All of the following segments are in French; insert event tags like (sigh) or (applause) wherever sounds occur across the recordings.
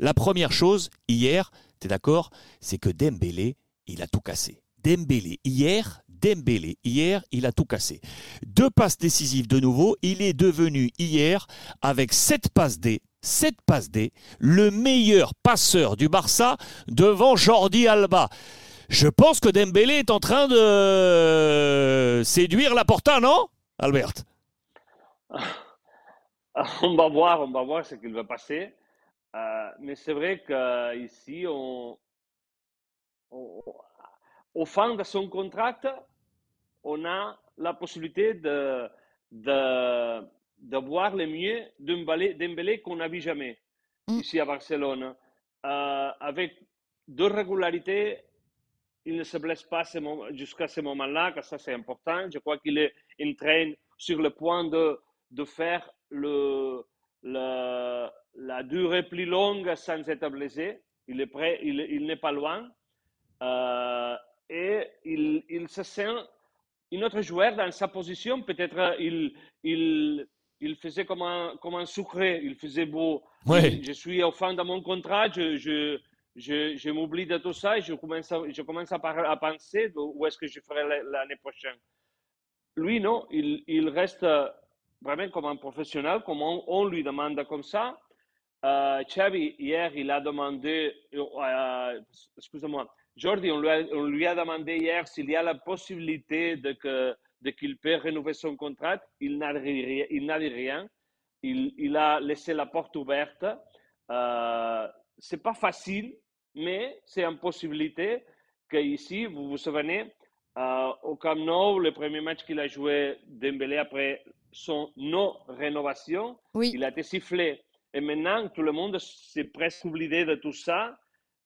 La première chose, hier, tu es d'accord, c'est que Dembélé, il a tout cassé. Dembélé, hier, Dembélé, hier, il a tout cassé. Deux passes décisives de nouveau, il est devenu hier, avec sept passes D, sept passes D, le meilleur passeur du Barça devant Jordi Alba. Je pense que Dembélé est en train de séduire la Porta, non, Albert? (laughs) On va voir, on va voir ce qu'il va passer. Euh, mais c'est vrai qu'ici, on, on, au fin de son contrat, on a la possibilité de, de, de voir le mieux Dembélé qu'on n'a vu jamais mm. ici à Barcelone. Euh, avec deux régularités, il ne se blesse pas jusqu'à ce moment-là, que ça c'est important. Je crois qu'il est en train sur le point de, de faire le, le, la durée plus longue sans être blessé. Il est prêt, il, il n'est pas loin. Euh, et il, il, se sent un autre joueur dans sa position. Peut-être il, il, il faisait comme un, comme un sucré, il faisait beau. Ouais. Je suis au fin de mon contrat, je, je, je, je m'oublie de tout ça et je commence à, je commence à, à penser où est-ce que je ferai l'année prochaine. Lui, non, il, il reste vraiment comme un professionnel, comme on, lui demande comme ça. Euh, Xavi, hier, il a demandé, euh, excusez-moi, Jordi, on lui, a, demandé hier s'il y a la possibilité de qu'il peut renouveler son contrat. Il n'a n'a rien. Il, il, a laissé la porte ouverte. Euh, c'est pas facile, mais c'est une possibilité que ici, vous vous souvenez, euh, au Camp Nou, le premier match qu'il a joué Dembélé après son non-rénovation, oui. il a été sifflé. Et maintenant, tout le monde s'est presque oublié de tout ça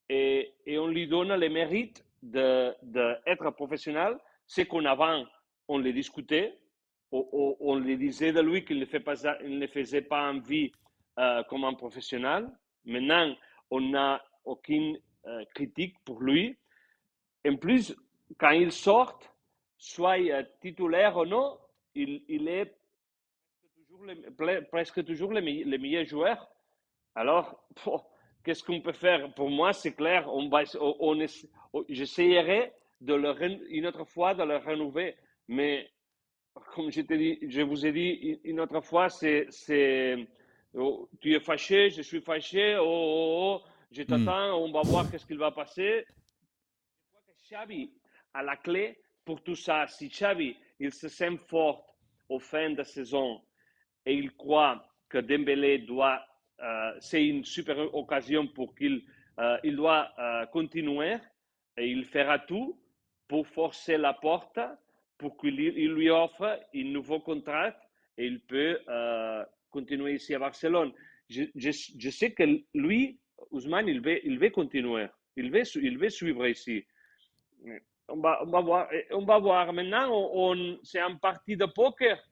et, et on lui donne le mérite d'être de, de professionnel. C'est qu'on avant, on le discutait, on, on, lui disait de lui qu'il ne, fait pas, il ne faisait pas envie euh, comme un professionnel. Maintenant, on n'a aucune euh, critique pour lui. En plus, quand il sort, soit titulaire ou non, il, il est toujours presque toujours le, le, meilleur joueur. Alors, (laughs) qu'est-ce qu'on peut faire? Pour moi, c'est clair, on va, on, on j'essayerai de le, une autre fois de le renouveler. Mais comme je, dit, je vous ai dit une autre fois, c'est, oh, tu es fâché, je suis fâché, oh, oh, oh je t'attends, mm. on va voir qu'est-ce qu'il va passer. Je crois que Xavi a la clé pour tout ça. Si Xavi, il se sent fort au fin de saison et il croit que Dembélé doit, euh, c'est une super occasion pour qu'il euh, il doit euh, continuer et il fera tout pour forcer la porte pour qu'il lui offre un nouveau contrat et il peut euh, continuer ici à Barcelone. Je, je, je, sais que lui, Ousmane, il veut, il veut continuer. Il veut, il veut suivre ici. On va, on va, voir. On va voir. Maintenant, on, c'est un parti de poker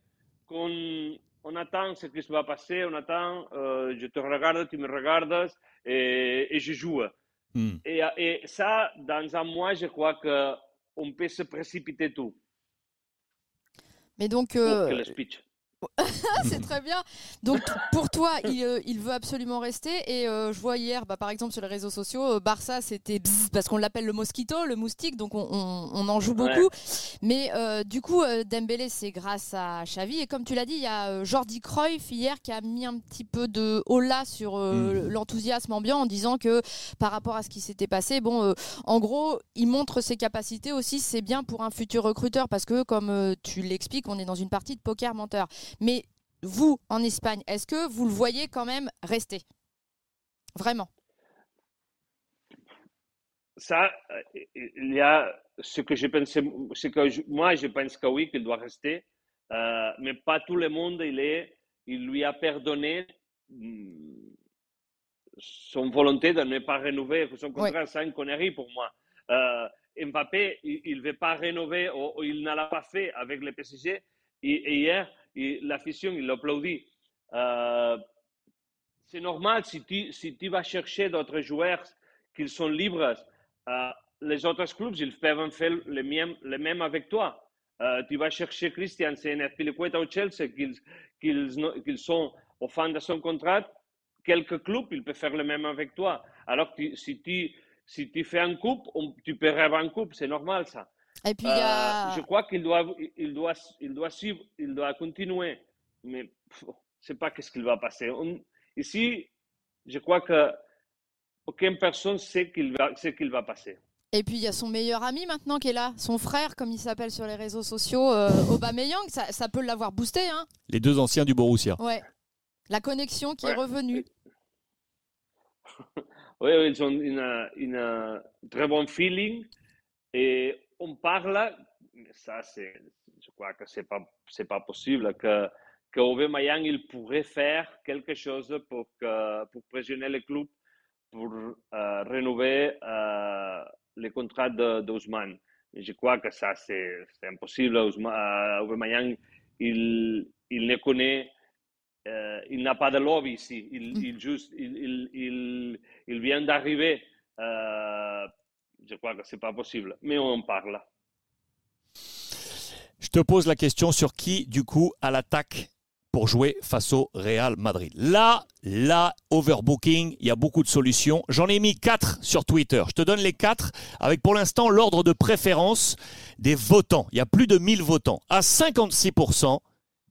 qu'on on attend ce qui va passer. On attend, euh, je te regarde, tu me regardes et, et je joue. Mm. Et, et, ça, dans un mois, je crois qu'on peut se précipiter tout. Mais donc. Euh... le speech. (laughs) c'est très bien. Donc pour toi, il, euh, il, veut absolument rester. Et euh, je vois hier, bah, par exemple sur les réseaux sociaux, euh, Barça c'était parce qu'on l'appelle le mosquito, le moustique, donc on, on, on en joue beaucoup. Ouais. Mais du coup, Dembélé c'est grâce à Xavi. Et comme tu l'as dit, il y a Jordi Cruyff hier qui a mis un petit peu de holà sur mmh. l'enthousiasme ambiant en disant que par rapport à ce qui s'était passé, bon, en gros, il montre ses capacités aussi. C'est bien pour un futur recruteur parce que comme tu l'expliques, on est dans une partie de poker menteur. Mais vous, en Espagne, est-ce que vous le voyez quand même rester? Vraiment? Ça, il y a ce que je pensais, ce que je, moi je pense que oui, qu'il doit rester, euh, mais pas tout le monde, il, est, il lui a pardonné son volonté de ne pas renouveler son contrat, oui. c'est une connerie pour moi. Euh, Mbappé, il ne veut pas rénover ou, ou il ne l'a pas fait avec le PSG. Et, et hier, et l'afición, il l'applaudit. C'est normal si tu, si tu vas chercher d'autres joueurs qui sont libres, euh, les autres clubs, ils peuvent faire le même, le même avec toi. Euh, tu vas chercher Christian, c'est Pilicueta au Chelsea, qu'ils, qu'ils, qu'ils sont au fin de son contrat, quelques clubs, il peut faire le même avec toi. Alors que si tu, si tu fais un coupe, on, tu peux rêver un coupe, c'est normal ça. Et puis, il y a... Euh, je crois qu'il doit, il doit, il doit suivre, il doit continuer. Mais je ne sais pas qu'est-ce qu'il va passer. On- ici, je crois que aucune personne sait qu'il va, ce qu'il va passer. Et puis il y a son meilleur ami maintenant qui est là, son frère comme il s'appelle sur les réseaux sociaux, euh, Aubameyang, ça, ça peut l'avoir boosté, hein Les deux anciens du Borussia. Ouais. La connexion qui est revenue. (laughs) Oui, ils ont une, une très bon feeling et on parle, mais ça c'est, je crois que c'est pas, c'est pas possible que que Aubameyang il pourrait faire quelque chose pour que pour pressionner le club pour euh, rénover euh, les contrats d'Ousmane. Je crois que ça c'est impossible. Ousmane, euh, Aubameyang il il ne connaît euh, il n'a pas de lobby ici. Il, Mm. il juste, il, il, il, il vient d'arriver. Euh, je crois que c'est pas possible, mais on en parle. Je te pose la question sur qui, du coup, à l'attaque pour jouer face au Real Madrid. Là, là, overbooking, il y a beaucoup de solutions. J'en ai mis quatre sur Twitter. Je te donne les quatre avec pour l'instant l'ordre de préférence des votants. Il y a plus de 1000 votants. À 56%,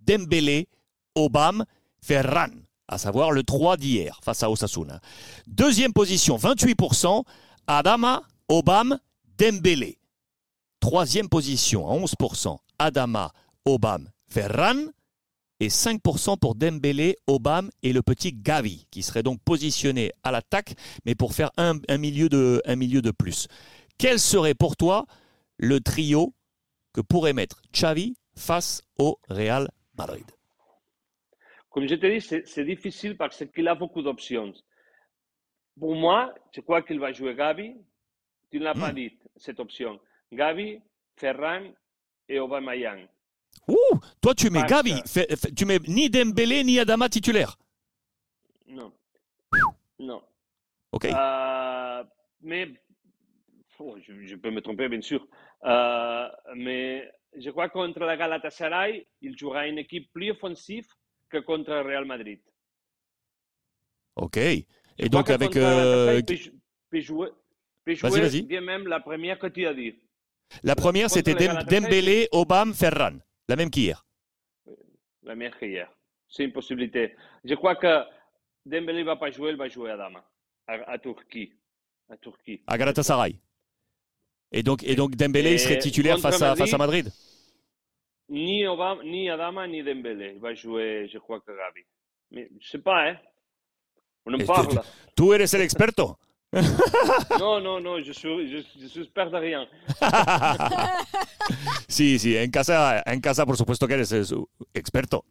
Dembélé, Obama, Ferran, à savoir le 3 d'hier face à Osasuna. Deuxième position, 28%, Adama, Obama, Dembélé. Troisième position, à 11%, Adama, Obam, Ferran. Et 5% pour Dembélé, Obam et le petit Gavi, qui serait donc positionné à l'attaque, mais pour faire un, milieu de, plus. Quel serait pour toi le trio que pourrait mettre Xavi face au Real Madrid? Comme je dis, c'est c'est difficile parce qu'il a beaucoup d'options. Pour moi, je crois qu'il va jouer Gavi. Tu ne l'as pas Mm. dit, cette option. Gavi, Ferran et Aubameyang. Ouh, toi tu mets Parce Gavi, tu mets ni Dembélé ni Adama titulaire. Non. Non. Ok. Euh, mais oh, je, je peux me tromper, bien sûr. Euh, mais je crois que contre la Galatasaray, il jouera une équipe plus offensive que contre le Real Madrid. Ok. Et Je donc avec euh, peut, peut Vas-y, vas-y. bien même la première que tu as dit. la première contre c'était Dem- Dembélé, Obam, Ferran, la même qu'hier. La meilleure qu'hier. C'est une possibilité. Je crois que Dembélé ne va pas jouer, il va jouer à Dama, à, à Turquie. À Turquie. à Galatasaray. Et donc, et donc Dembélé serait titulaire face à, face à Madrid, Madrid Ni, Obama, ni Adama, ni Dembélé. Il va jouer, je crois que Gavi. Mais je sais pas, hein. On en Et parle. tu- Tú eres el experto. Non, non, non, je suis, je, je suis de rien. sí, sí, en casa, en casa por supuesto que eres su- experto.